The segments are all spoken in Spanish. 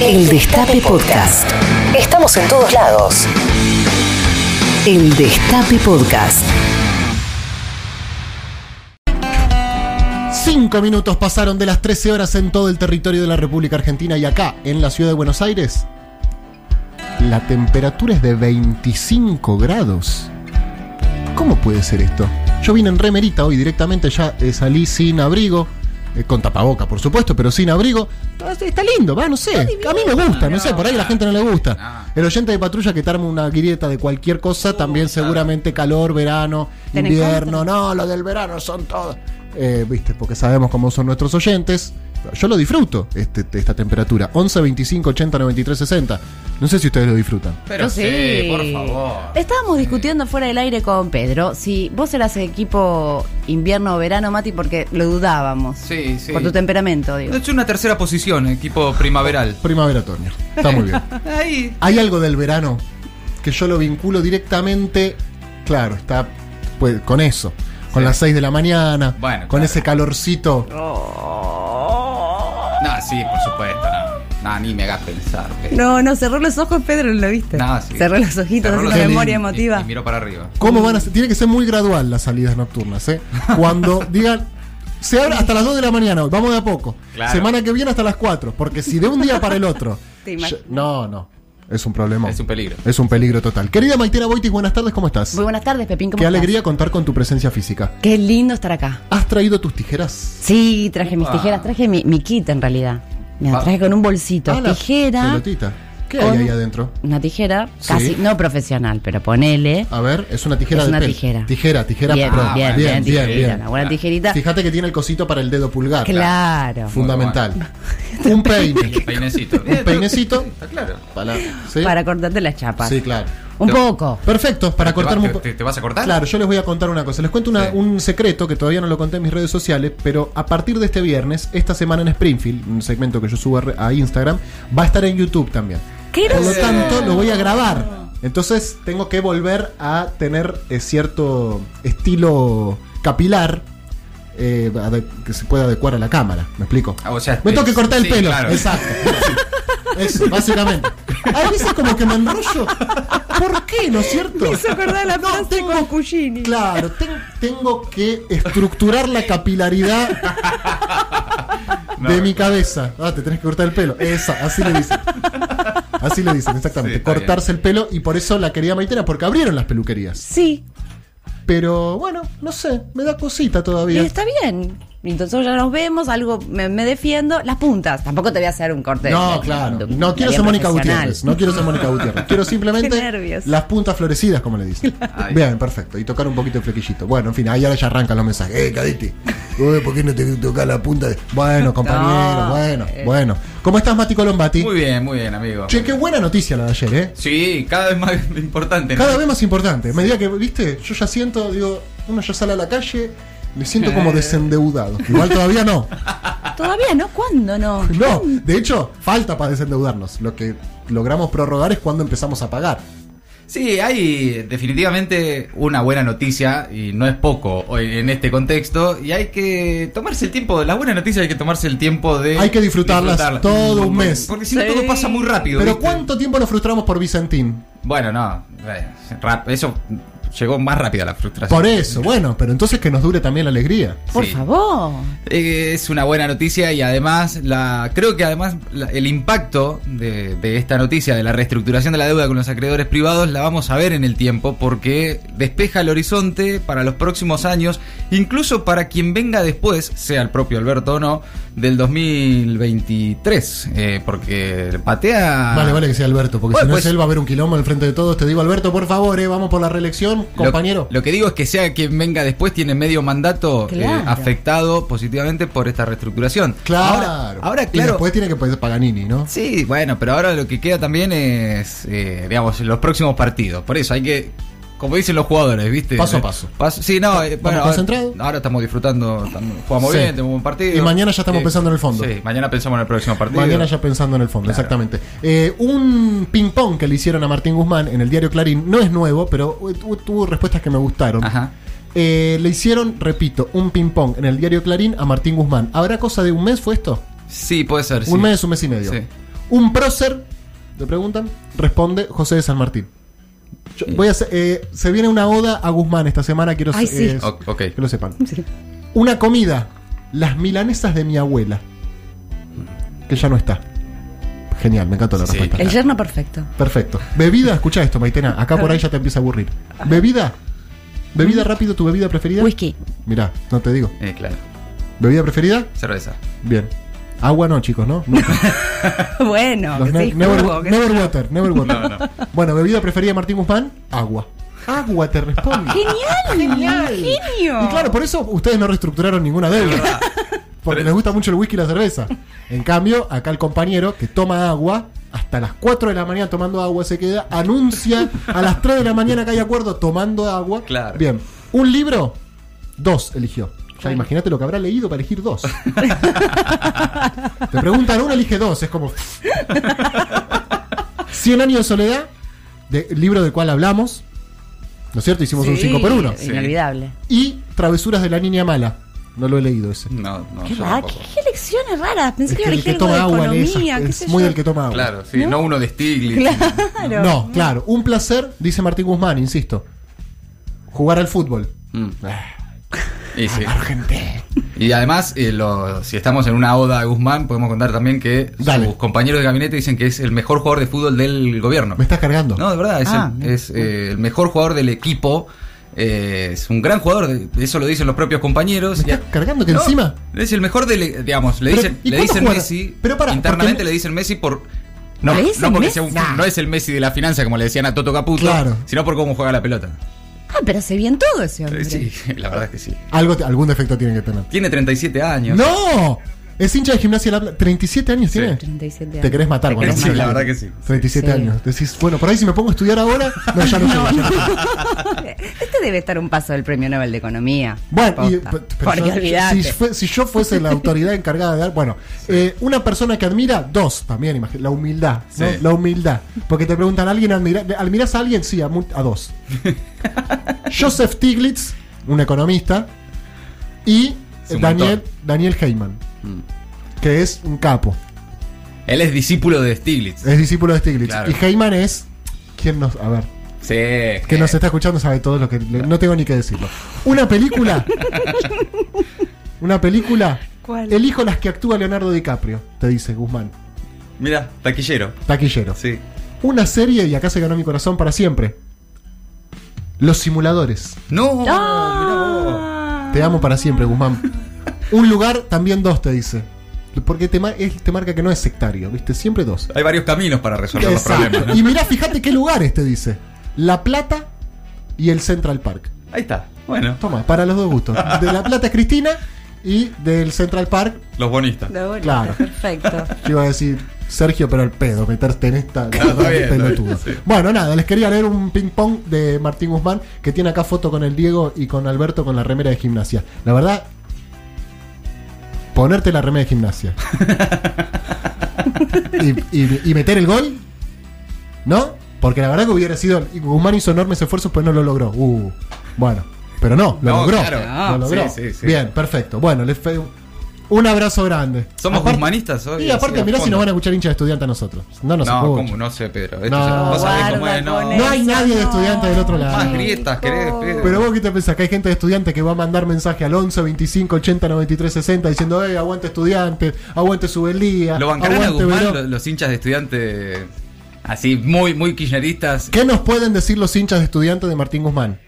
El Destape Podcast. Estamos en todos lados. El Destape Podcast. Cinco minutos pasaron de las 13 horas en todo el territorio de la República Argentina y acá, en la ciudad de Buenos Aires, la temperatura es de 25 grados. ¿Cómo puede ser esto? Yo vine en remerita hoy directamente, ya eh, salí sin abrigo, con tapaboca por supuesto, pero sin abrigo. Está, está lindo, va, no sé. A mí me gusta, no sé, por ahí a la gente no le gusta. El oyente de patrulla que te arma una grieta de cualquier cosa, también seguramente calor, verano, ¿Tenés invierno. No, lo del verano son todos. Eh, Viste, porque sabemos cómo son nuestros oyentes. Yo lo disfruto, este, esta temperatura. 11, 25, 80, 93, 60. No sé si ustedes lo disfrutan. Pero sí, sí. por favor. Estábamos discutiendo fuera del aire con Pedro si vos eras equipo invierno o verano, Mati, porque lo dudábamos. Sí, sí. Por tu temperamento, digo. De hecho, una tercera posición, equipo primaveral. Primavera, otoño. Está muy bien. Ahí. Hay algo del verano que yo lo vinculo directamente, claro, está pues, con eso. Con Sí. las 6 de la mañana, Bueno, con claro. ese calorcito. No, sí, por supuesto, no. No, ni me hagas pensar. Pedro. No, no, cerró los ojos, Pedro, ¿lo viste? No, sí. Cerró los ojitos, Cerró haciendo memoria y- emotiva. Y, miro para arriba. ¿Cómo van a ser? Tiene que ser muy gradual las salidas nocturnas, ¿eh? Cuando digan, se abre hasta las 2 de la mañana, hoy, vamos de a poco. Claro. Semana que viene hasta las 4, porque si de un día para el otro. Ya- no, no. Es un problema. Es un peligro. Es un peligro total. Querida Maitena Boitis, buenas tardes, ¿cómo estás? Muy buenas tardes, Pepín, ¿cómo Qué estás? alegría contar con tu presencia física. Qué lindo estar acá. ¿Has traído tus tijeras? Sí, traje mis tijeras, traje mi, mi kit en realidad. Me la Va. traje con un bolsito. Ah, la tijera. Pelotita. ¿Qué hay ahí adentro? Una tijera, Sí. casi, no profesional, pero ponele. A ver, es una tijera Es de una pelo. tijera. Tijera, tijera Bien, pro. Bien, bueno, bien, bien, tijerita, bien. Una buena tijerita. Fíjate que tiene el cosito para el dedo pulgar. Claro. Fundamental. Un peine. El peinecito. Un peinecito. Está claro. Para, ¿sí? Para cortarte las chapas. Sí, claro. Un poco. Perfecto, para ¿Te va- cortarme un te- po- te- te vas a cortar? Claro, yo les voy a contar una cosa. Les cuento una- Sí. un secreto que todavía no lo conté en mis redes sociales, pero a partir de este viernes, esta semana en Springfield, un segmento que yo subo a re- a Instagram, va a estar en YouTube también. ¿Qué Por lo tanto, lo voy a grabar. Entonces, tengo que volver a tener eh, cierto estilo capilar eh, que se pueda adecuar a la cámara. ¿Me explico? Ah, o sea, Me tengo que cortar el sí, pelo. claro. Exacto. Eso, básicamente. A veces como que me enrollo. ¿Por qué, no es cierto? Me hizo acordar la No, frase tengo- con Cugini. Claro, ten- tengo que estructurar la capilaridad de mi cabeza. Ah, te tenés que cortar el pelo. Esa, así le dicen. Así le dicen, exactamente. Sí, Cortarse el pelo y por eso la quería Maitena, porque abrieron las peluquerías. Sí, Pero bueno, no sé, me da cosita y todavía. está bien. Entonces ya nos vemos, algo me, me defiendo. Las puntas, tampoco te voy a hacer un corte. No, de- claro. de- No quiero de ser Mónica. Gutiérrez. No quiero ser Mónica Gutiérrez. Quiero simplemente las puntas florecidas, como le dicen. Ay. Bien, perfecto. Y tocar un poquito el flequillito. Bueno, en fin, ahí ahora ya arrancan los mensajes. ¡Eh, cadete! Uy, ¿Por qué no te tocas la punta? de-?" Bueno, compañero, No, bueno, eh. bueno. ¿Cómo estás, Mati Colombati? Muy bien, muy bien, amigo. Che, qué buena noticia la de ayer, ¿eh? Sí, cada vez más importante. ¿no? Cada vez más importante. A medida que, viste, yo ya siento, digo, uno ya sale a la calle, me siento como desendeudado. Igual todavía no. Todavía no, ¿cuándo no? No, de hecho, falta para desendeudarnos. Lo que logramos prorrogar es cuando empezamos a pagar. Sí, hay definitivamente una buena noticia y no es poco hoy en este contexto y hay que tomarse el tiempo, la buena noticia hay que tomarse el tiempo de Hay que disfrutarlas todo un mes. Porque si no Sí. todo pasa muy rápido. Pero ¿viste? ¿cuánto tiempo nos frustramos por Vicentín? Bueno, no, eh, eso llegó más rápida la frustración. Por eso, bueno, pero entonces que nos dure también la alegría. Por Sí. favor. Eh, Es una buena noticia y además, la, creo que además la- el impacto de, de esta noticia de la reestructuración de la deuda con los acreedores privados la vamos a ver en el tiempo porque despeja el horizonte para los próximos años, incluso para quien venga después, sea el propio Alberto o no, del 2023, eh, porque patea... Vale, vale que sea Alberto, porque Bueno, si no pues- es él va a haber un quilombo al frente de todos. Te digo, Alberto, por favor, eh, vamos por la reelección, compañero. Lo, que digo es que sea quien venga después tiene medio mandato eh, Claro. afectado positivamente por esta reestructuración. Claro. Ahora, ahora, Y claro. después tiene que poder Paganini, ¿no? Sí, bueno, pero ahora lo que queda también es, eh, digamos, los próximos partidos. Por eso hay que, como dicen los jugadores, ¿viste? Paso a paso. sí, no, eh, bueno, ahora, concentrados? ahora estamos disfrutando, estamos- jugamos Sí. bien, tenemos un buen partido. Y mañana ya estamos pensando en el fondo. Sí, mañana pensamos en el próximo partido. Mañana ya pensando en el fondo, Claro. exactamente. Eh, un ping-pong que le hicieron a Martín Guzmán en el diario Clarín no es nuevo, pero tu- tuvo respuestas que me gustaron. Ajá. Eh, le hicieron, repito, un ping-pong en el diario Clarín a Martín Guzmán. ¿Habrá cosa de un mes fue esto? Sí, puede ser. Un sí. mes, un mes y medio. Sí. Un prócer, le preguntan, responde José de San Martín. Yo voy a hacer- eh, se viene una oda a Guzmán esta semana, quiero Ay, sí. eh, O- ok. que lo sepan. Una comida, las milanesas de mi abuela, que ya no está. Genial, me encantó la Sí. respuesta. El yerno perfecto. Perfecto. Bebida, escucha esto, Maitena. Acá por ahí ya te empieza a aburrir. Bebida. Bebida rápido, tu bebida preferida. Whisky. Mirá, no te digo. Eh, claro. ¿Bebida preferida? Cerveza. Bien. Agua no, chicos, ¿no? No. bueno, Los que ne- sí, never, que water, never water. No, no. Bueno, bebida preferida de Martín Guzmán, agua. Agua te responde. Genial, genio. Y claro, por eso ustedes no reestructuraron ninguna deuda. Porque les gusta mucho el whisky y la cerveza. En cambio, acá el compañero que toma agua, hasta las 4 de la mañana tomando agua se queda, anuncia a las 3 de la mañana que hay acuerdo tomando agua. Claro. Bien. Un libro, dos eligió. Ya imagínate lo que habrá leído para elegir dos. Te preguntan uno, elige dos. Es como. Cien años de soledad, de, libro del cual hablamos. ¿No es cierto? Hicimos un Sí, 5 por 1. Inolvidable. Y Travesuras de la Niña Mala. No lo he leído ese. No, no, Qué, qué, qué lecciones raras. Pensé Es que que iba a el que toma de agua economía, esas- qué es muy yo. del que toma agua. Claro, sí. ¿No? No, uno de Stiglitz. Claro. No, claro. Un placer, dice Martín Guzmán, insisto. Jugar al fútbol. Mm. Ah, Y sí. Argentina. Y además, eh, lo- si estamos en una oda a Guzmán, podemos contar también que Dale. sus compañeros de gabinete dicen que es el mejor jugador de fútbol del gobierno. Me estás cargando. No, de verdad, es, Ah, el, bien. es, eh, el mejor jugador del equipo. eh, es un gran jugador, de- eso lo dicen los propios compañeros. ¿Me estás cargando que No, encima? Es el mejor del, digamos, le dicen, ¿y le dicen? Messi. Pero internamente porque- le dicen Messi por. No, ¿Le dicen no porque Messi? sea un- Nah. no es el Messi de la finanza, como le decían a Toto Caputo, Claro. sino por cómo juega la pelota. Ah, pero hace bien todo ese hombre. Sí, la verdad es que sí. Algo, algún defecto tiene que tener. Tiene 37 años. ¡No! Es hincha de gimnasia la Plata. 37 años Sí. tiene. 37 años. Te querés matar, querés Sí, la verdad que sí. 37 Sí. años. Decís, bueno, por ahí si me pongo a estudiar ahora. No, ya no, llego, ya no. Este debe estar un paso del Premio Nobel de Economía. Bueno, y- Porque yo- si, fue- si yo fuese la autoridad encargada de dar, bueno, eh, una persona que admira, dos también, imagi- la humildad, ¿no? Sí. La humildad. Porque te preguntan, ¿alguien admira? ¿Admiras a alguien? Sí, a, a dos. Joseph Stiglitz, un economista, y Daniel. Daniel Heyman. Que es un capo, Él es discípulo de Stiglitz. es discípulo de Stiglitz. Claro. Y Heyman es, ¿quién nos, a ver, Sí. que nos está escuchando sabe todo lo que, le- no tengo ni que decirlo. Una película, una película ¿Cuál? Elijo las que actúa Leonardo DiCaprio, te dice Guzmán. Mira, taquillero. Taquillero. Sí. Una serie, y acá se ganó mi corazón para siempre. Los simuladores. No, Ah. Te amo para siempre, Guzmán. Un lugar, también dos, te dice. Porque te, ma- él te marca que no es sectario, ¿viste? Siempre dos. Hay varios caminos para resolver los Exacto. problemas. ¿no? Y mirá, fíjate qué lugares te dice. La Plata y el Central Park. Ahí está. Bueno, Toma, para los dos gustos. De La Plata es Cristina y del Central Park, los bonistas. Lo bonito, Claro. Perfecto. yo iba a decir Sergio, pero el pedo, meterte en esta Claro, bien, bien, sí. Bueno, nada, les quería leer un ping pong de Martín Guzmán que tiene acá foto con el Diego y con Alberto con la remera de gimnasia. La verdad, ponerte la remera de gimnasia y, y- y meter el gol, ¿no? Porque la verdad que hubiera sido. y Guzmán hizo enormes esfuerzos, pues no lo logró. Uh, bueno, pero no, lo No, logró. claro. Lo logró. Sí, sí, sí. Bien, perfecto. Bueno, les fe- un abrazo grande. Somos Aparte- guzmanistas hoy. y aparte, mirá si nos van a escuchar hinchas de estudiante a nosotros. No nos No. ¿cómo? No sé, Pedro. Esto No. vos sabés cómo es, no. hay nadie de estudiante del otro lado. Más grietas, querés, Pedro. Pero vos qué te pensás, que hay gente de estudiante que va a mandar mensaje al 11 25 80 93 60 diciendo, eh, aguante estudiante, aguante Subeldía, Lo bancarán a Guzmán Verón". los, los hinchas de estudiantes así, muy, muy kirchneristas. ¿Qué nos pueden decir los hinchas de estudiantes de Martín Guzmán?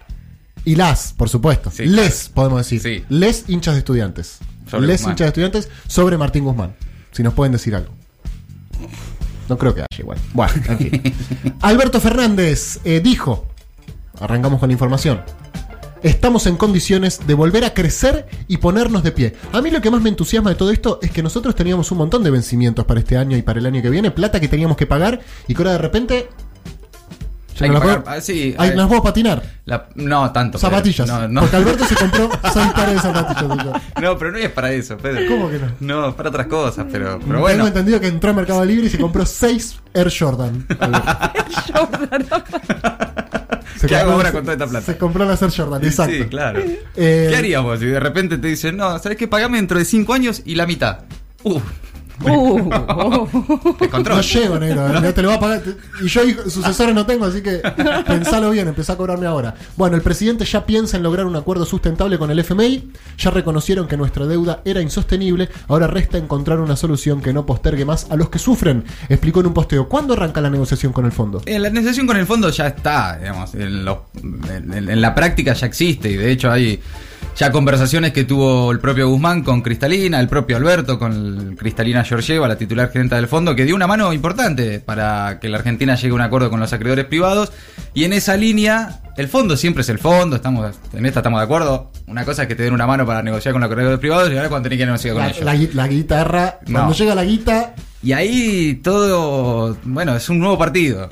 Y las, por supuesto. Sí, Les, podemos decir. Sí. Les hinchas de estudiantes. Sobre Les Guzmán. hinchas de estudiantes sobre Martín Guzmán. Si nos pueden decir algo. No creo que haya igual. Bueno, en fin. Alberto Fernández eh, dijo, arrancamos con la información, estamos en condiciones de volver a crecer y ponernos de pie. A mí lo que más me entusiasma de todo esto es que nosotros teníamos un montón de vencimientos para este año y para el año que viene, plata que teníamos que pagar y que ahora de repente... Hay no que la pagar- ah, sí, Ay, hay- ¿Las puedo patinar? La- no, tanto. Zapatillas. No, no. Porque Alberto se compró seis pares de zapatillas. No, pero no es para eso, Pedro. ¿Cómo que no? No, es para otras cosas, pero, pero Tengo bueno. entendido que entró a Mercado Libre y se compró seis Air Jordan. Se ¿Qué hago compró- ahora con toda esta plata? Se compró las Air Jordan, exacto. Sí, claro. Eh, ¿Qué haríamos si de repente te dicen, no, ¿sabes qué? Pagame dentro de 5 años y la mitad? Uh, Uh. Te. No llego, negro. Te lo va a pagar. Y yo sucesores no tengo, así que pensalo bien, empezá a cobrarme ahora. Bueno, el presidente ya piensa en lograr un acuerdo sustentable con el FMI. Ya reconocieron que nuestra deuda era insostenible. Ahora resta encontrar una solución que no postergue más a los que sufren. Explicó en un posteo. ¿Cuándo arranca la negociación con el fondo? Eh, La negociación con el fondo ya está, digamos, en, lo- en- en- en la práctica ya existe y de hecho hay ya conversaciones que tuvo el propio Guzmán con Cristalina, el propio Alberto con Cristalina Georgieva, la titular gerenta del fondo, que dio una mano importante para que la Argentina llegue a un acuerdo con los acreedores privados y en esa línea el fondo siempre es el fondo, estamos en esta estamos de acuerdo. Una cosa es que te den una mano para negociar con los acreedores privados y ahora cuando tenés que negociar con La, ellos. la la guitarra. No. Cuando llega la guita. Y ahí todo, bueno, es un nuevo partido.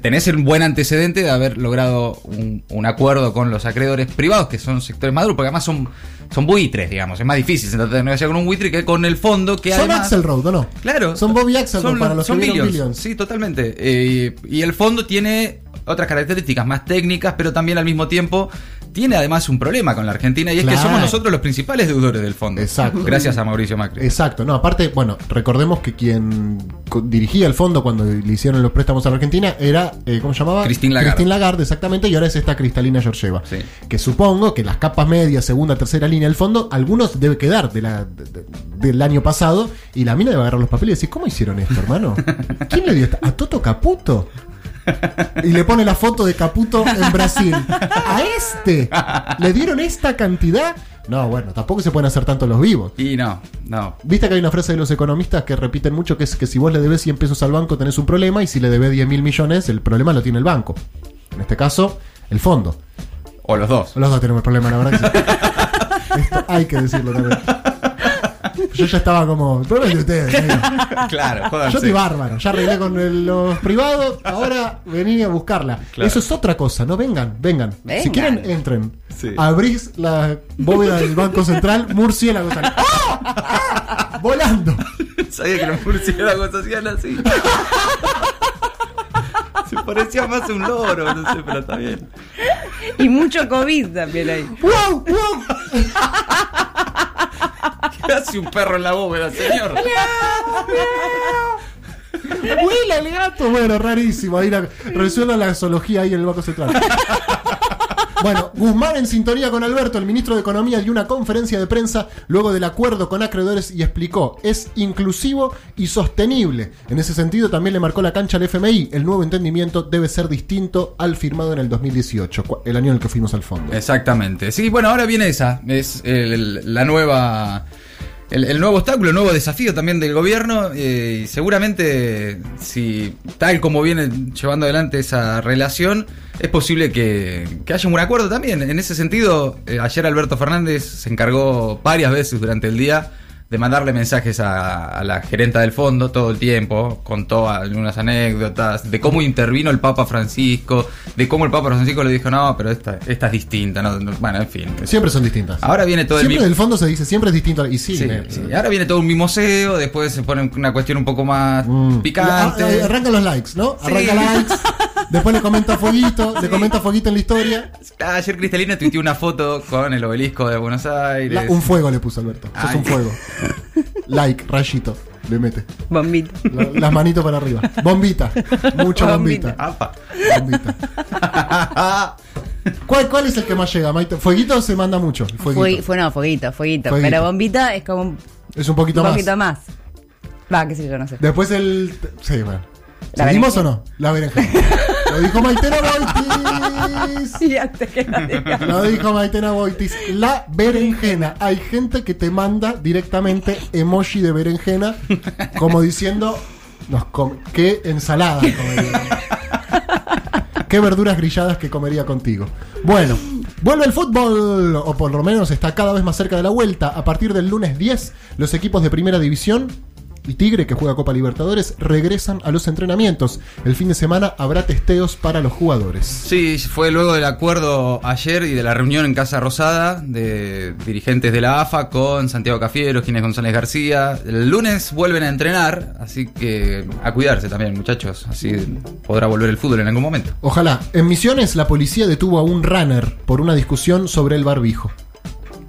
Tenés un buen antecedente de haber logrado un, un acuerdo con los acreedores privados, que son sectores maduros, porque además son, son buitres, digamos. Es más difícil sentarte a negociar con un buitre que con el fondo, que Son además... Axelrod, ¿o no? Claro. Son Bobby Axelrod Son- para los son que vieron Billions. Billions. Sí, totalmente. Eh, y el fondo tiene otras características más técnicas, pero también al mismo tiempo tiene además un problema con la Argentina y es que somos nosotros los principales deudores del fondo. Exacto. Gracias a Mauricio Macri. Exacto, no, aparte, bueno, recordemos que quien dirigía el fondo cuando le hicieron los préstamos a la Argentina era, eh, ¿cómo se llamaba? Christine Lagarde. Christine Lagarde, exactamente, y ahora es esta Cristalina Georgieva. Sí. Que supongo que las capas medias, segunda, tercera línea del fondo, algunos debe quedar de la, de- de- del año pasado, y la mina debe agarrar los papeles y decir, ¿cómo hicieron esto, hermano? ¿Quién le dio esta? ¿A Toto Caputo? Y le pone la foto de Caputo en Brasil. ¿A este? ¿Le dieron esta cantidad? No, bueno, tampoco se pueden hacer tanto los vivos. Y no, no. Viste que hay una frase de los economistas que repiten mucho que es que si vos le debes 100 pesos al banco tenés un problema y si le debes 10 mil millones el problema lo tiene el banco. En este caso, el fondo. O los dos. Los dos tenemos problema, la verdad que sí. Esto hay que decirlo también. Yo ya estaba como, el problema es de ustedes. amigo. Claro, Yo jódanse. estoy bárbaro, ya arreglé con el- los privados, ahora vení a buscarla. Claro. Eso es otra cosa, ¿no? Vengan, vengan. Si quieren, entren. Sí. Abrís la bóveda del Banco Central, murciélagos. salen. ¡Ah! ¡Ah! Volando. Sabía que los murciélagos hacían así. Se parecía más a un loro, no sé, pero está bien. Y mucho COVID también ahí. ¡Wow! ¡Wow! ¿Qué hace un perro en la bóveda, señor? ¡Huela el gato! Bueno, rarísimo. Ahí la, la zoología ahí en el Banco Central. Bueno, Guzmán en sintonía con Alberto, el ministro de Economía, dio una conferencia de prensa luego del acuerdo con acreedores y explicó, es inclusivo y sostenible. En ese sentido también le marcó la cancha al FMI. El nuevo entendimiento debe ser distinto al firmado en el 2018, cu- el año en el que fuimos al fondo. Exactamente. Sí, bueno, ahora viene esa. Es el- la nueva. El, nuevo obstáculo, el nuevo desafío también del gobierno. eh, y seguramente, si tal como viene llevando adelante esa relación, es posible que, haya un acuerdo también. En ese sentido, eh, ayer Alberto Fernández se encargó varias veces durante el día de mandarle mensajes a, a la gerenta del fondo todo el tiempo, contó algunas anécdotas de cómo intervino el Papa Francisco, de cómo el Papa Francisco le dijo, no, pero esta, esta es distinta, no, no", bueno, en fin. Siempre son distintas. Ahora viene todo Siempre el del fondo se dice, siempre es distinto. Y sí, Sí, eh, sí. Ahora viene todo un mimoseo, después se pone una cuestión un poco más Mm. picante. Arranca los likes, ¿no? Sí. Arranca likes. Después le comenta fueguito, le comenta fueguito en la historia. Ah, Ayer Cristalina tuiteó una foto con el obelisco de Buenos Aires. La- un fuego le puso Alberto. Sos Ay. un fuego. Like, rayito. Le mete. Bombito. La- las manitos para arriba. Bombita. Mucha bombita. Bombita. Bombita. ¿Cuál, ¿Cuál es el que más llega, Maite? Fueguito se manda mucho. Fueguito. Fue, fue no, fueguito, fueguito, Fueguito. Pero bombita es como un, Es un poquito un más. poquito más. Va, qué sé yo, no sé. Después el. Sí, bueno. La ¿Seguimos o no? La berenjena. Lo dijo Maitena Boitis. Sí, antes que lo diga. Lo dijo Maitena Boitis. La berenjena. Hay gente que te manda directamente emoji de berenjena, como diciendo. Nos ¿Qué ensalada comería? ¿Qué verduras grilladas que comería contigo? Bueno, vuelve el fútbol, o por lo menos está cada vez más cerca de la vuelta. A partir del lunes 10, los equipos de primera división y Tigre, que juega Copa Libertadores, regresan a los entrenamientos. El fin de semana habrá testeos para los jugadores. Sí, fue luego del acuerdo ayer y de la reunión en Casa Rosada de dirigentes de la AFA con Santiago Cafiero, Ginés González García. El lunes vuelven a entrenar, así que a cuidarse también, muchachos. Así podrá volver el fútbol en algún momento. Ojalá. En Misiones, la policía detuvo a un runner por una discusión sobre el barbijo.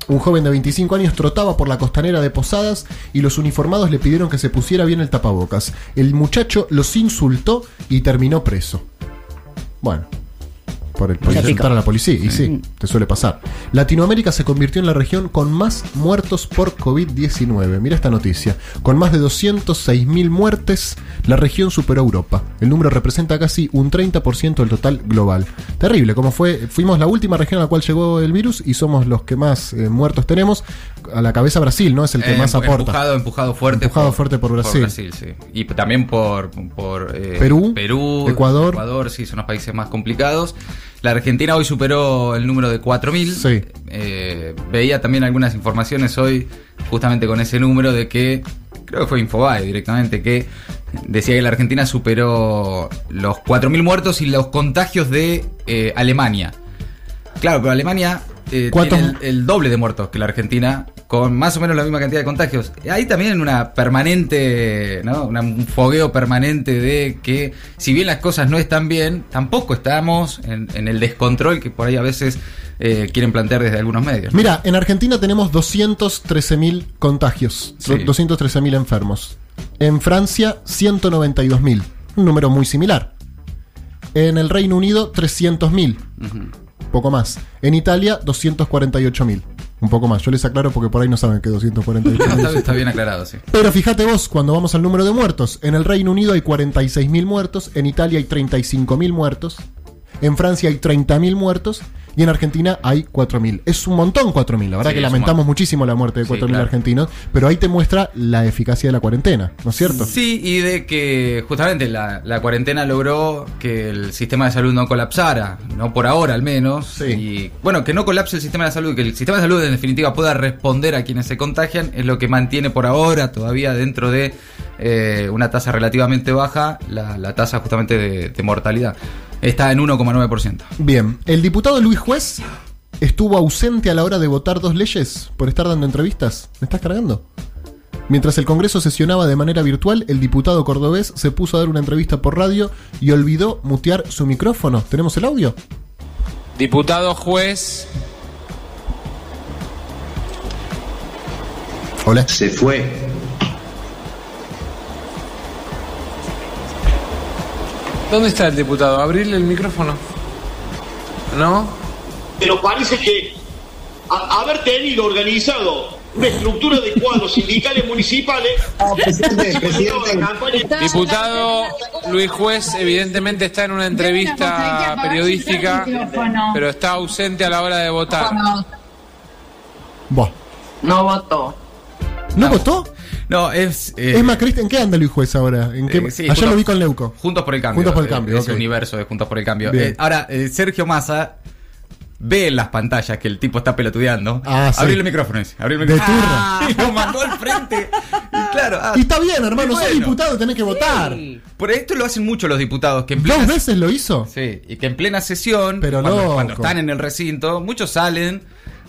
Un joven de 25 años trotaba por la costanera de Posadas y los uniformados le pidieron que se pusiera bien el tapabocas. El muchacho los insultó y terminó preso. Bueno, por, el, por insultar a la policía, y sí, te suele pasar. Latinoamérica se convirtió en la región con más muertos por COVID-19. Mira esta noticia. Con más de 206.000 muertes, la región superó a Europa. El número representa casi un 30% del total global. Terrible, como fue, fuimos la última región a la cual llegó el virus y somos los que más eh, muertos tenemos. A la cabeza Brasil, ¿no? Es el que Eh, más aporta. Empujado, empujado fuerte. Empujado fuerte por Brasil. sí. Y también por, por eh, Perú, Perú, Ecuador. Ecuador, sí, son los países más complicados. La Argentina hoy superó el número de 4.000. Sí. Eh, veía también algunas informaciones hoy, justamente con ese número, de que, creo que fue Infobae directamente, que decía que la Argentina superó los 4.000 muertos y los contagios de eh, Alemania. Claro, pero Alemania eh, ¿Cuántos- tiene el, el doble de muertos que la Argentina, con más o menos la misma cantidad de contagios. Hay también una permanente, ¿no? Un fogueo permanente de que, si bien las cosas no están bien, tampoco estamos en, en el descontrol que por ahí a veces eh, quieren plantear desde algunos medios. ¿no? Mira, en Argentina tenemos 213.000 contagios, Sí. 213.000 enfermos. En Francia, 192.000, un número muy similar. En el Reino Unido, 300.000, Ujú. Poco más. En Italia, 248.000, un poco más. Yo les aclaro porque por ahí no saben que No, 248.000. está, está bien aclarado, sí. Pero fíjate vos, cuando vamos al número de muertos, en el Reino Unido hay 46.000 muertos, en Italia hay 35.000 muertos, en Francia hay 30.000 muertos y en Argentina hay 4.000. Es un montón 4.000, la verdad Sí, que lamentamos muchísimo la muerte de Sí, 4.000 claro. argentinos, pero ahí te muestra la eficacia de la cuarentena, ¿no es cierto? Sí, y de que justamente la, la cuarentena logró que el sistema de salud no colapsara, no por ahora al menos. Sí. Y bueno, que no colapse el sistema de salud, que el sistema de salud en definitiva pueda responder a quienes se contagian, es lo que mantiene por ahora todavía dentro de eh, una tasa relativamente baja la, la tasa justamente de, de mortalidad. Está en 1,9%. Bien, el diputado Luis Juez estuvo ausente a la hora de votar dos leyes por estar dando entrevistas. ¿Me estás cargando? Mientras el Congreso sesionaba de manera virtual, el diputado cordobés se puso a dar una entrevista por radio y olvidó mutear su micrófono. ¿Tenemos el audio? Diputado juez, Hola. se fue. ¿Dónde está el diputado? Abrirle el micrófono. ¿No? pero parece que a- haber tenido organizado una estructura de cuadros sindicales municipales presidente, la presidente. campaña Diputado Luis Juez evidentemente está en una entrevista periodística, pero está ausente a la hora de votar. No votó. ¿No votó? No, es. eh, Es Macrista, ¿en qué anda Luis Juez ahora? ¿En qué? Eh, sí, Ayer Juntos- lo vi con Leuco. Juntos por el cambio. Juntos por el eh, cambio, Ese universo de Juntos por el cambio. Eh, ahora, Sergio Massa ve en las pantallas que el tipo está pelotudeando. Ah, sí. Abrir el micrófono ese. El De micrófono. Ah, y lo mandó al frente. Y claro. ah, Y está bien, hermano, y sos bueno. diputado, tenés que votar. Por esto lo hacen mucho los diputados. Que en Dos veces lo hizo. Sí, y que en plena sesión, Pero cuando, cuando están en el recinto, muchos salen,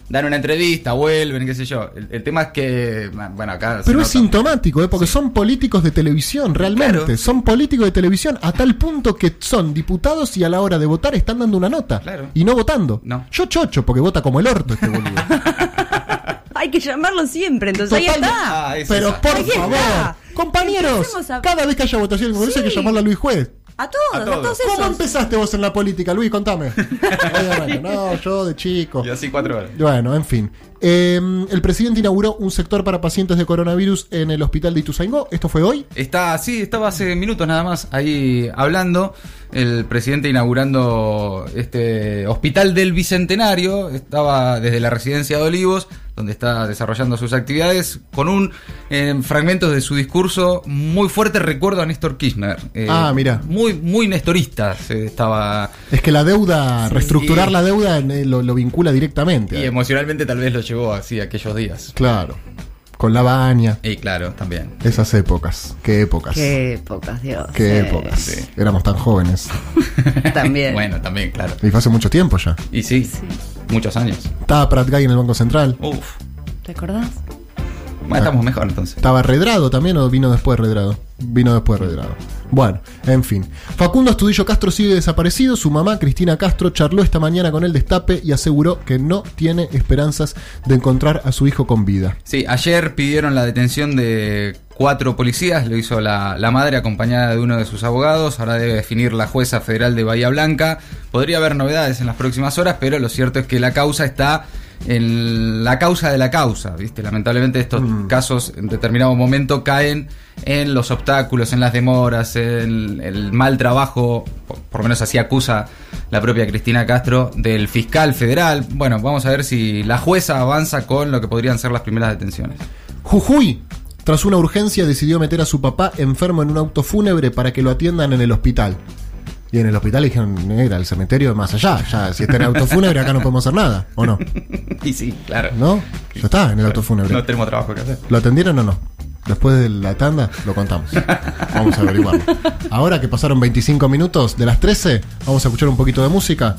dan una entrevista, vuelven, qué sé yo. El, el tema es que, bueno, acá... Pero es sintomático, ¿eh? porque son políticos de televisión, realmente. Claro. Son políticos de televisión a tal punto que son diputados y a la hora de votar están dando una nota. Claro. Y no votando. No. Yo chocho, porque vota como el orto este boludo. Hay que llamarlo siempre, entonces ahí Total- está. Ah, es Pero esa. por Ahí favor, está. compañeros, a- cada vez que haya votación en el Congreso hay que Sí. llamarla a Luis Juez. A todos, A a todos. todos, ¿Cómo empezaste vos en la política, Luis? Contame. Obviamente, no, yo de chico. Y así cuatro horas. Bueno, en fin. Eh, el presidente inauguró un sector para pacientes de coronavirus en el hospital de Ituzaingó. ¿Esto fue hoy? Está, sí, estaba hace minutos nada más ahí hablando. El presidente inaugurando este hospital del Bicentenario. Estaba desde la residencia de Olivos, donde está desarrollando sus actividades, con un eh, fragmento de su discurso muy fuerte recuerdo a Néstor Kirchner. Eh, Ah, mira. Muy, muy nestorista se estaba. Es que la deuda, reestructurar la deuda eh, lo, lo vincula directamente. Y emocionalmente tal vez lo llevó así aquellos días. Claro. Con la baña. Y claro, también. Esas épocas. Qué épocas. Qué épocas, Dios. Qué Sí, épocas. sí. Éramos tan jóvenes. También. bueno, también, claro. Y fue hace mucho tiempo ya. Y sí, muchos años. Estaba Prat Guy en el Banco Central. Uf. ¿Te acordás? Bueno, estamos mejor entonces. ¿Estaba Redrado también o vino después Redrado? Vino después Redrado. Bueno, en fin. Facundo Astudillo Castro sigue desaparecido. Su mamá, Cristina Castro, charló esta mañana con el destape y aseguró que no tiene esperanzas de encontrar a su hijo con vida. Sí, ayer pidieron la detención de cuatro policías, lo hizo la, la, madre acompañada de uno de sus abogados, ahora debe definir la jueza federal de Bahía Blanca. Podría haber novedades en las próximas horas, pero lo cierto es que la causa está en la causa de la causa, ¿viste? Lamentablemente estos mm. casos en determinado momento caen en los obstáculos, en las demoras, en el mal trabajo, por, lo menos así acusa la propia Cristina Castro, del fiscal federal. Bueno, vamos a ver si la jueza avanza con lo que podrían ser las primeras detenciones. Jujuy, tras una urgencia, decidió meter a su papá enfermo en un auto fúnebre para que lo atiendan en el hospital. Y en el hospital dijeron, era el cementerio más allá. Ya, si está en el auto fúnebre, acá no podemos hacer nada, ¿o no? y sí, claro. ¿No? Ya está, en el auto fúnebre. No tenemos trabajo que hacer. ¿Lo atendieron o no? Después de la tanda, lo contamos. Vamos a averiguarlo. Ahora que pasaron 25 minutos de las 13, vamos a escuchar un poquito de música.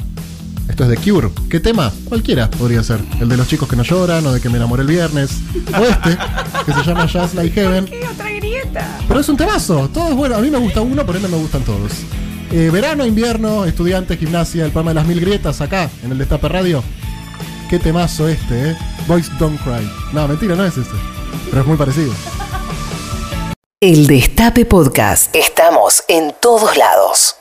Esto es de Cure. ¿Qué tema? Cualquiera podría ser. El de los chicos que no lloran, o de que me enamoré el viernes. O este, que se llama Just Like Heaven. ¿Qué otra grieta? Pero es un temazo. Todo es bueno. A mí me gusta uno, por ende me gustan todos. Eh, verano, invierno, estudiantes, gimnasia, el programa de las mil grietas acá, en el Destape Radio. Qué temazo este, ¿eh? Boys Don't Cry. No, mentira, no es ese. Pero es muy parecido. El Destape Podcast. Estamos en todos lados.